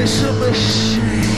it's a